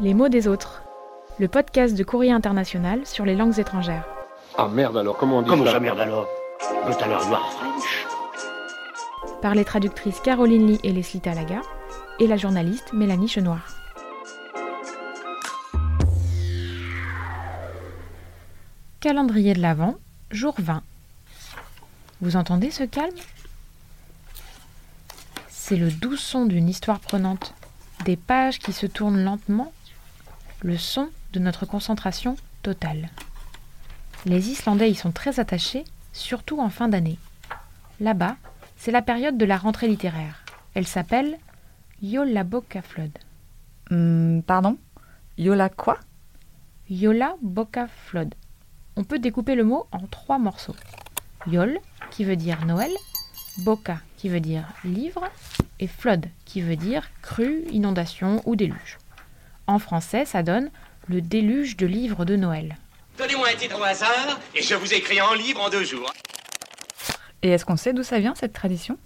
Les mots des autres. Le podcast de Courrier International sur les langues étrangères. Ah merde alors, comment on dit Comment ça ça merde alors? Tout à l'heure, you are French. Par les traductrices Caroline Lee et Leslie Talaga et la journaliste Mélanie Chenoir. Calendrier de l'Avent, jour 20. Vous entendez ce calme? C'est le doux son d'une histoire prenante, des pages qui se tournent lentement, le son de notre concentration totale. Les Islandais y sont très attachés, surtout en fin d'année. Là-bas, c'est la période de la rentrée littéraire. Elle s'appelle Jólabókaflóð. Hmm, pardon? Yola quoi? Jólabókaflóð. On peut découper le mot en trois morceaux. Yol, qui veut dire Noël, Boka, qui veut dire livre, et Flood, qui veut dire crue, inondation ou déluge. En français, ça donne le déluge de livres de Noël. Donnez-moi un titre au hasard et je vous écris en livre en deux jours. Et est-ce qu'on sait d'où ça vient cette tradition?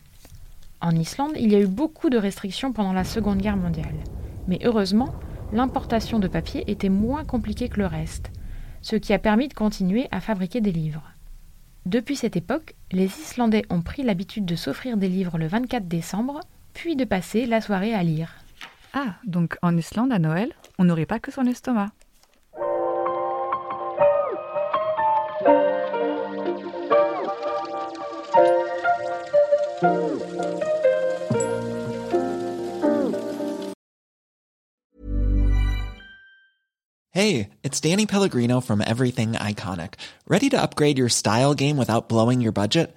En Islande, il y a eu beaucoup de restrictions pendant la Seconde Guerre mondiale. Mais heureusement, l'importation de papier était moins compliquée que le reste, ce qui a permis de continuer à fabriquer des livres. Depuis cette époque, les Islandais ont pris l'habitude de s'offrir des livres le 24 décembre, puis de passer la soirée à lire. Ah, donc en Islande à Noël, on n'aurait pas que son estomac. Hey, it's Danny Pellegrino from Everything Iconic. Ready to upgrade your style game without blowing your budget?